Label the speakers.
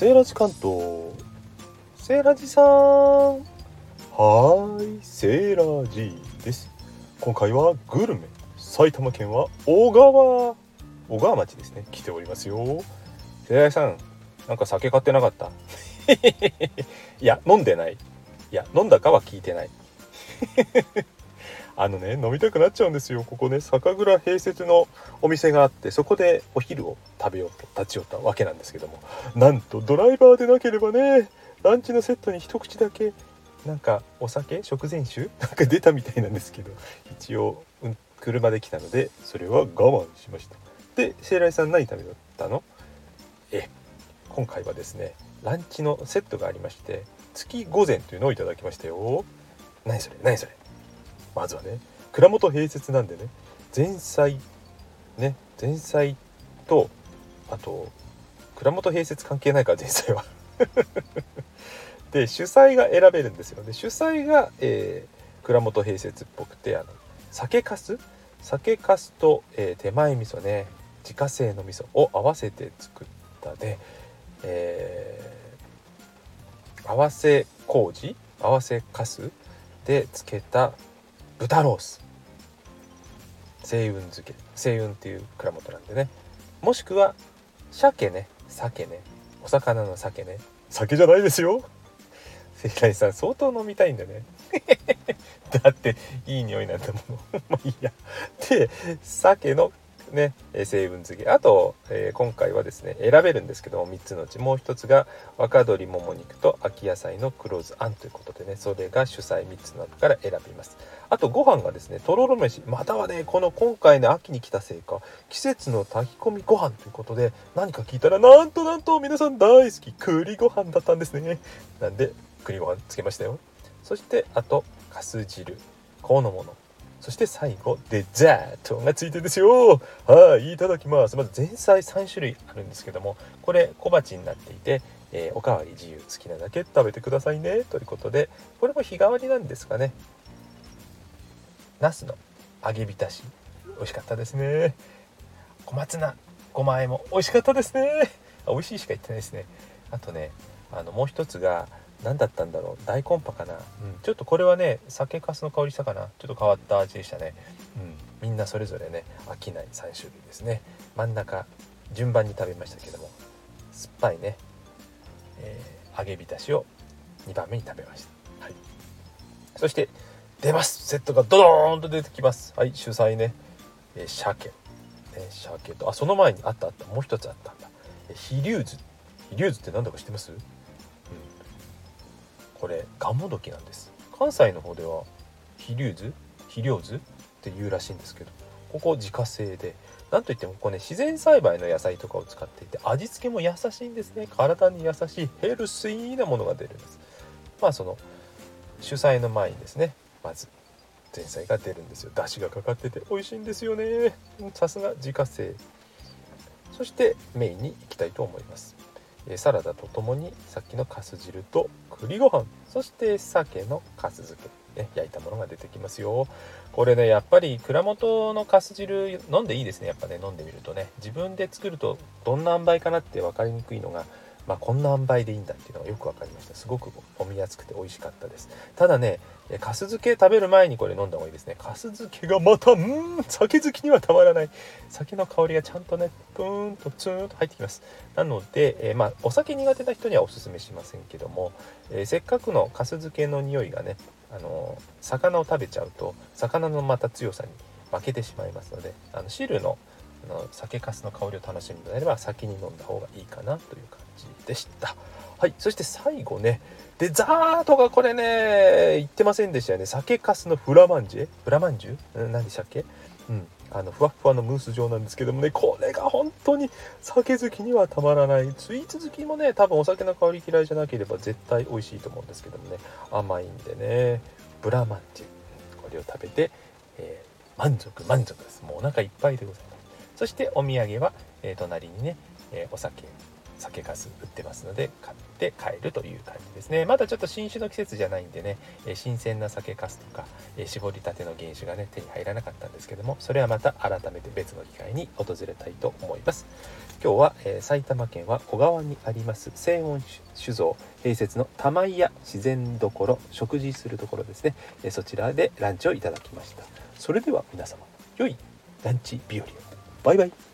Speaker 1: セーラジ関東セーラジさん。はいセーラジです。今回はグルメ埼玉県は小川小川町ですね。来ておりますよ。セーラジさんなんか酒買ってなかった？いや飲んでない。いや飲んだかは聞いてない。あのね飲みたくなっちゃうんですよ。ここね酒蔵併設のお店があってそこでお昼を食べようと立ち寄ったわけなんですけども。なんとドライバーでなければねランチのセットに一口だけなんかお酒食前酒 なんか出たみたいなんですけど一応、うん、車で来たのでそれは我慢しました。でセイライさん何食べたの？え今回はですねランチのセットがありまして月午前というのをいただきましたよ。何それ？何それ？まずはね蔵元併設なんでね前菜ね前菜とあと蔵元併設関係ないから前菜は。で主催が選べるんですよ。で主催が、えー、蔵元併設っぽくてあの酒粕？酒粕と、えー、手前味噌ね自家製の味噌を合わせて作ったで、えー、合わせ麹？合わせ粕？で漬けた豚ロース。星雲漬け。星雲っていう蔵元なんでね。もしくは鮭ね。鮭ね。お魚の鮭ね。酒じゃないですよ。関谷さん相当飲みたいんだね。だっていい匂いなんだもの。まあいいや。で鮭のね成分付け。あと、えー、今回はですね選べるんですけども3つのうちもう1つが若鶏もも肉と秋野菜の黒酢あんということでねそれが主菜3つの中から選びます。あとご飯がですねとろろ飯。またはねこの今回の秋に来たせいか季節の炊き込みご飯ということで何か聞いたらなんとなんと皆さん大好き栗ご飯だったんですね。なんで栗ご飯つけましたよ。そしてあとかす汁このものそして最後デザートがついてですよ。はいいただきます。まず前菜3種類あるんですけどもこれ小鉢になっていて、えー、おかわり自由好きなだけ食べてくださいね。ということでこれも日替わりなんですかね。ナスの揚げ浸し美味しかったですね。小松菜ごまあえも美味しかったですね。美味しいしか言ってないですね。あとねあのもう一つが何だったんだろう？大根パかな、うん、ちょっとこれはね酒粕の香りしたかな？ちょっと変わった味でしたね、うん、みんなそれぞれね飽きない3種類ですね。真ん中順番に食べましたけども酸っぱいね、えー、揚げ浸しを2番目に食べました、はい、そして出ます！セットがドドーンと出てきます。はい主菜ね、えー、鮭。ね鮭とあその前にあったあった。もう一つあったんだ。飛龍図飛龍図って何だか知ってます？これガモドキなんです。関西の方では飛龍図？肥料図っていうらしいんですけどここ自家製で。なんといってもここね自然栽培の野菜とかを使っていて味付けも優しいんですね。体に優しいヘルシーなものが出るんです。まあその主菜の前にですねまず前菜が出るんですよ。出汁がかかってて美味しいんですよね。さすが自家製。そしてメインに行きたいと思います。サラダとともにさっきのかす汁と栗ご飯。そして鮭のかす漬け、ね、焼いたものが出てきますよ。これねやっぱり蔵元のかす汁飲んでいいですねやっぱね飲んでみるとね。自分で作るとどんな塩梅かなって分かりにくいのがまあ、こんな塩梅でいいんだっていうのがよく分かりました。すごく飲みやすくて美味しかったです。ただねかす漬け食べる前にこれ飲んだ方がいいですね。かす漬けがまたうん酒好きにはたまらない。酒の香りがちゃんとねプーンとツーンと入ってきます。なので、えー、まあ、お酒苦手な人にはおすすめしませんけども、えー、せっかくのかす漬けの匂いがねあの魚を食べちゃうと魚のまた強さに負けてしまいますのであの汁のあの酒粕の香りを楽しむのであれば先に飲んだ方がいいかなという感じでした。はいそして最後ね。デザートがこれね言ってませんでしたよね。酒粕のフラマンジェ？フラマンジュ？何でしたっけ？うんあのふわふわのムース状なんですけどもね。これが本当に酒好きにはたまらない。スイーツ好きもね多分お酒の香り嫌いじゃなければ絶対美味しいと思うんですけどもね。甘いんでね。ブラマンジェ。これを食べて、えー、満足満足です。もうお腹いっぱいでございます。そしてお土産は、え、隣にね、え、お酒酒粕売ってますので買って帰るという感じですね。まだちょっと新酒の季節じゃないんでね、え新鮮な酒粕とか、え絞りたての原酒がね手に入らなかったんですけどもそれはまた改めて別の機会に訪れたいと思います。今日は、え埼玉県は小川にあります西温酒造併設の玉井屋自然どころ食事するところですね、えそちらでランチをいただきました。それでは皆様良いランチ日和を。バイバイ。